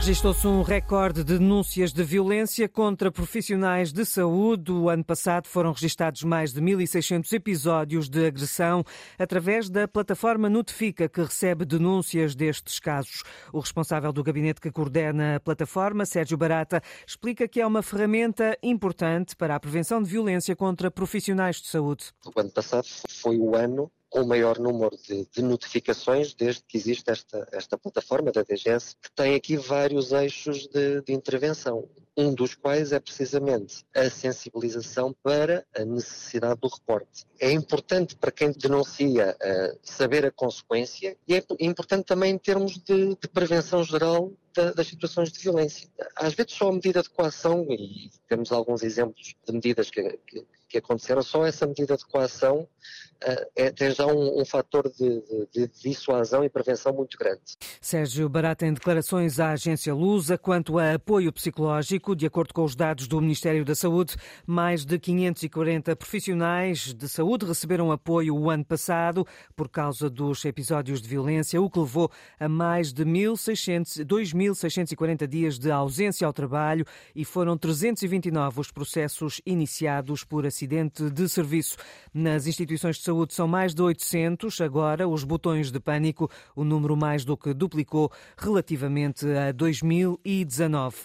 Registou-se um recorde de denúncias de violência contra profissionais de saúde. O ano passado foram registados mais de 1.600 episódios de agressão através da plataforma Notifica, que recebe denúncias destes casos. O responsável do gabinete que coordena a plataforma, Sérgio Barata, explica que é uma ferramenta importante para a prevenção de violência contra profissionais de saúde. O ano passado foi o ano o maior número de, de, notificações desde que existe esta, esta plataforma da DGS, que tem aqui vários eixos de, de intervenção. Um dos quais é precisamente a sensibilização para a necessidade do reporte. É importante para quem denuncia uh, saber a consequência e é importante também em termos de, de prevenção geral da, das situações de violência. Às vezes só a medida de coação, e temos alguns exemplos de medidas que, que, que aconteceram, só essa medida de coação uh, é, tem já um, um fator de, de, de, dissuasão e prevenção muito grande. Sérgio Barata, em declarações à agência Lusa, quanto a apoio psicológico, de acordo com os dados do Ministério da Saúde, mais de 540 profissionais de saúde receberam apoio o ano passado por causa dos episódios de violência, o que levou a mais de 2.640 dias de ausência ao trabalho e foram 329 os processos iniciados por acidente de serviço. Nas instituições de saúde são mais de 800. Agora, os botões de pânico, o número mais do que duplicou relativamente a 2019.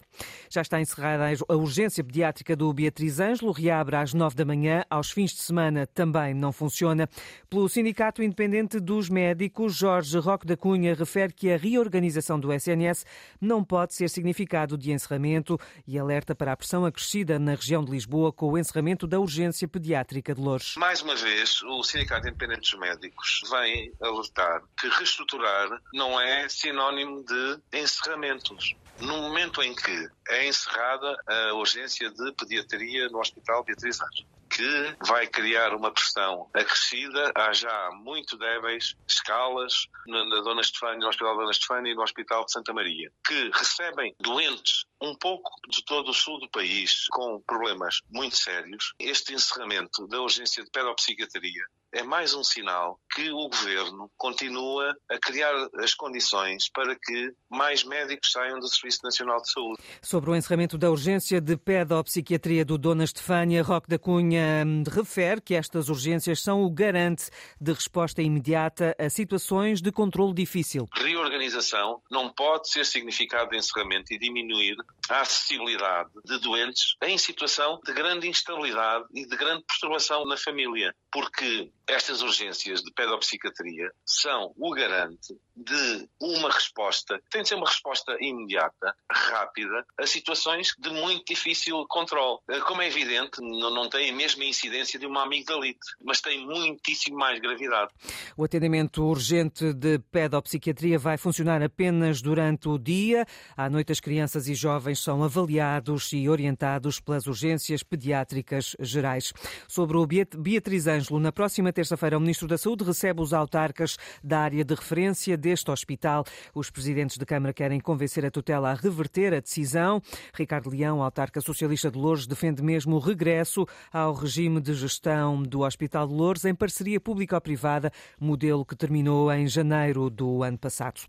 Já está encerrada a urgência pediátrica do Beatriz Ângelo, reabre às 9 da manhã, aos fins de semana também não funciona. Pelo Sindicato Independente dos Médicos, Jorge Roque da Cunha refere que a reorganização do SNS não pode ser significado de encerramento e alerta para a pressão acrescida na região de Lisboa com o encerramento da urgência pediátrica de. Mais uma vez, o Sindicato Independente dos Médicos vem alertar que reestruturar não é sinónimo de encerramentos. No momento em que é encerrada a urgência de pediatria no Hospital Beatriz Ângelo, que vai criar uma pressão acrescida. Há já muito débeis escalas na, Dona Estefânia, no Hospital Dona Estefânia e no Hospital de Santa Maria, que recebem doentes um pouco de todo o sul do país com problemas muito sérios. Este encerramento da urgência de pedopsiquiatria é mais um sinal que o governo continua a criar as condições para que mais médicos saiam do Serviço Nacional de Saúde. Sobre o encerramento da urgência de pedopsiquiatria do Dona Estefânia, Roque da Cunha hum, refere que estas urgências são o garante de resposta imediata a situações de controle difícil. Reorganização não pode ser significado de encerramento e diminuir a acessibilidade de doentes em situação de grande instabilidade e de grande perturbação na família, porque estas urgências de pedopsiquiatria são o garante de uma resposta, tem de ser uma resposta imediata, rápida, a situações de muito difícil controle. Eh, como é evidente, não tem a mesma incidência de uma amigdalite, mas tem muitíssimo mais gravidade. O atendimento urgente de pedopsiquiatria vai funcionar apenas durante o dia. À noite, as crianças e jovens são avaliados e orientados pelas urgências pediátricas gerais. Sobre o Beatriz Ângelo, na próxima terça-feira, o Ministro da Saúde recebe os autarcas da área de referência deste hospital. Os presidentes de Câmara querem convencer a tutela a reverter a decisão. Ricardo Leão, autarca socialista de Louros, defende mesmo o regresso ao regime de gestão do Hospital de Louros em parceria público-privada, modelo que terminou em janeiro do ano passado.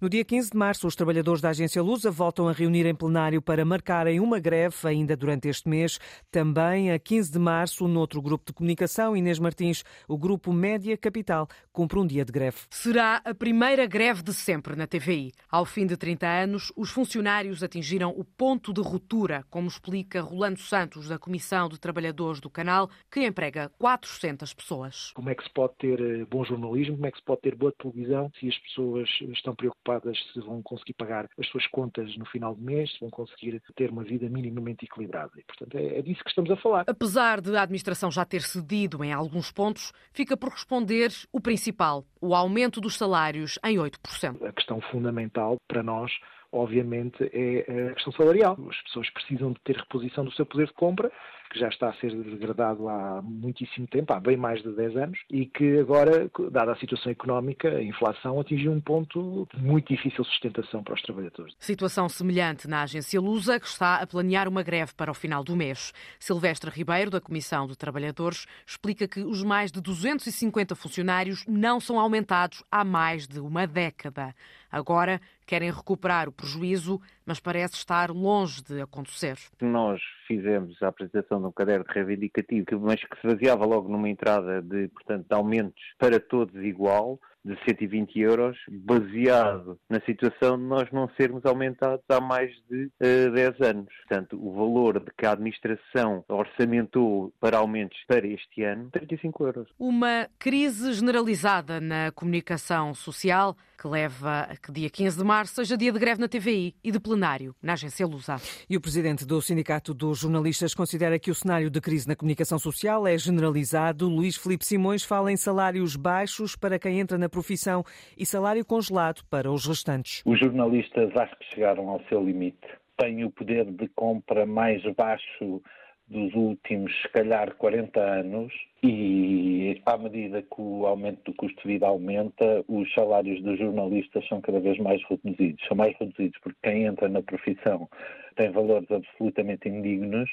No dia 15 de março, os trabalhadores da agência Lusa voltam a reunir em plenário para marcarem uma greve ainda durante este mês. Também a 15 de março, noutro grupo de comunicação, Inês Martins, o grupo Média Capital, cumpre um dia de greve. Será a primeira greve de sempre na TVI. Ao fim de 30 anos, os funcionários atingiram o ponto de ruptura, como explica Rolando Santos, da Comissão de Trabalhadores do canal, que emprega 400 pessoas. Como é que se pode ter eh, bom jornalismo, como é que se pode ter boa televisão se as pessoas estão preocupadas se vão conseguir pagar as suas contas no final do mês, se vão conseguir ter uma vida minimamente equilibrada. E, portanto, é, é disso que estamos a falar. Apesar de a administração já ter cedido em alguns pontos, fica por responder o principal, o aumento dos salários em 8%. A questão fundamental para nós obviamente, é a questão salarial. As pessoas precisam de ter reposição do seu poder de compra que já está a ser degradado há muitíssimo tempo, há bem mais de 10 anos, e que agora, dada a situação económica, a inflação atingiu um ponto de muito difícil sustentação para os trabalhadores. Situação semelhante na agência Lusa, que está a planear uma greve para o final do mês. Silvestre Ribeiro, da Comissão de Trabalhadores, explica que os mais de 250 funcionários não são aumentados há mais de uma década. Agora querem recuperar o prejuízo, mas parece estar longe de acontecer. Nós fizemos a apresentação de um caderno reivindicativo, mas que se baseava logo numa entrada de, portanto, de aumentos para todos igual, de 120 euros, baseado na situação de nós não sermos aumentados há mais de uh, eh, 10 anos. Portanto, o valor de que a administração orçamentou para aumentos para este ano, 35 euros. Uma crise generalizada na comunicação social que leva a que dia 15 de março seja dia de greve na TVI e de plenário na agência Lusa. E o presidente do Sindicato dos Jornalistas considera que o cenário de crise na comunicação social é generalizado. Luís Filipe Simões fala em salários baixos para quem entra na profissão e salário congelado para os restantes. Os jornalistas acho que chegaram ao seu limite. Têm o poder de compra mais baixo dos últimos, se calhar, 40 anos e à medida que o aumento do custo de vida aumenta, os salários dos jornalistas são cada vez mais reduzidos. São mais reduzidos porque quem entra na profissão tem valores absolutamente indignos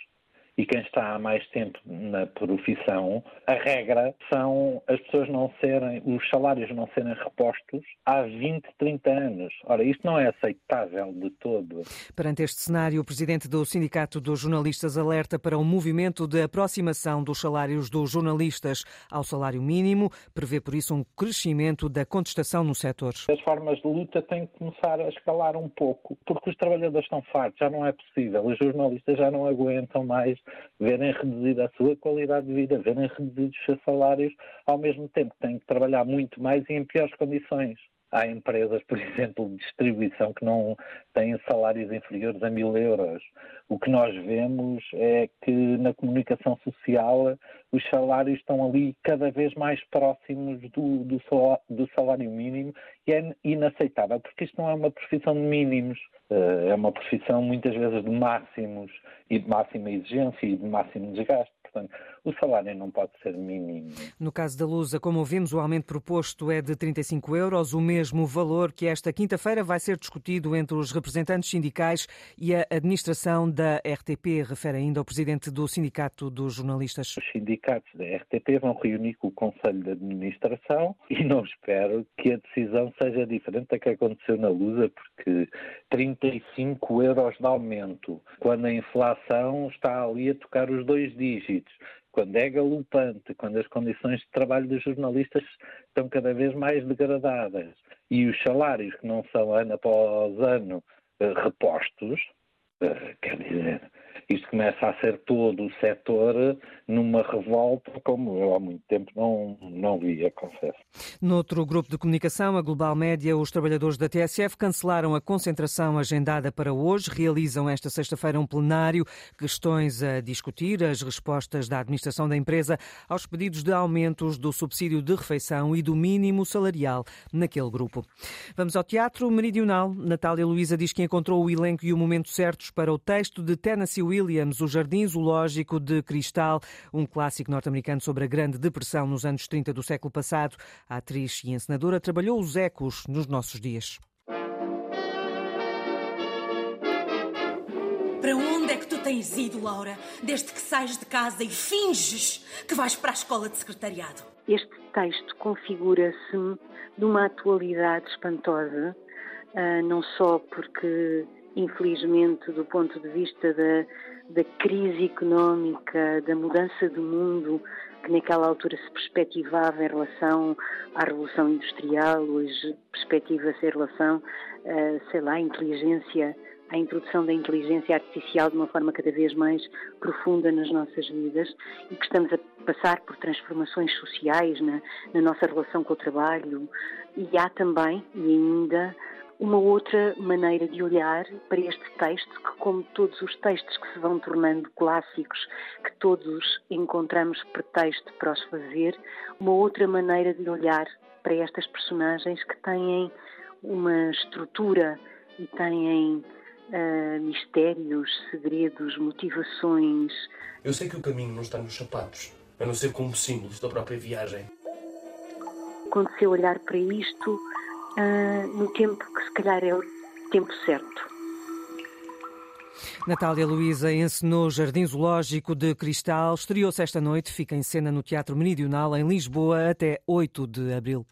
e quem está há mais tempo na profissão, a regra são as pessoas não serem, os salários não serem repostos há 20, 30 anos. Ora, isto não é aceitável de todo. Perante este cenário, o presidente do Sindicato dos Jornalistas alerta para um movimento de aproximação dos salários dos jornalistas ao salário mínimo, prevê por isso um crescimento da contestação no setor. As formas de luta têm que começar a escalar um pouco, porque os trabalhadores estão fartos, já não é possível, os jornalistas já não aguentam mais verem reduzida a sua qualidade de vida, verem reduzidos os seus salários, ao mesmo tempo que têm que trabalhar muito mais e em piores condições. Há empresas, por exemplo, de distribuição que não têm salários inferiores a mil euros. O que nós vemos é que na comunicação social os salários estão ali cada vez mais próximos do, do, salário, mínimo e é inaceitável, porque isto não é uma profissão de mínimos, eh, é uma profissão muitas vezes de máximos e de máxima exigência e de máximo desgaste. Portanto, o salário não pode ser mínimo. No caso da Lusa, como ouvimos, o aumento proposto é de 35 euros, o mesmo valor que esta quinta-feira vai ser discutido entre os representantes sindicais e a administração da RTP, refere ainda o presidente do Sindicato dos Jornalistas. Os sindicatos da RTP vão reunir com o Conselho de Administração e não espero que a decisão seja diferente da que aconteceu na Lusa, porque 35 euros de aumento, quando a inflação está ali a tocar os dois dígitos quando é galopante, quando as condições de trabalho dos jornalistas estão cada vez mais degradadas e os salários que não são ano após ano eh, repostos, eh, quer dizer, isto começa a ser todo o setor numa revolta como eu há muito tempo não, não via, confesso. Noutro grupo de comunicação, a Global Média, os trabalhadores da TSF cancelaram a concentração agendada para hoje. Realizam esta sexta-feira um plenário, questões a discutir, as respostas da administração da empresa aos pedidos de aumentos do subsídio de refeição e do mínimo salarial naquele grupo. Vamos ao teatro meridional. Natália Luísa diz que encontrou o elenco e o momento certos para o texto de Tennessee Williams, O Jardim Zoológico de Cristal, um clássico norte-americano sobre a Grande Depressão nos anos 30 do século passado. A atriz e encenadora trabalhou os ecos nos nossos dias. Para onde é que tu tens ido, Laura? Desde que sais de casa e finges que vais para a escola de secretariado? Este texto configura-se numa atualidade espantosa, ah, não só porque infelizmente, do ponto de vista da, da crise económica, da mudança do mundo que naquela altura se perspectivava em relação à Revolução Industrial, hoje perspectiva-se em relação, sei lá, à inteligência, à introdução da inteligência artificial de uma forma cada vez mais profunda nas nossas vidas e que estamos a passar por transformações sociais na, na nossa relação com o trabalho. E há também, e ainda, uma outra maneira de olhar para este texto, que, como todos os textos que se vão tornando clássicos, que todos encontramos pretexto para os fazer, uma outra maneira de olhar para estas personagens que têm uma estrutura e têm uh, mistérios, segredos, motivações. Eu sei que o caminho não está nos sapatos, a não ser como símbolos da própria viagem. Quando se olhar para isto, no tempo que se calhar é o tempo certo. Natália Luísa encenou Jardim Zoológico de Cristal. Estreou-se esta noite, fica em cena no Teatro Meridional, em Lisboa, até 8 de abril.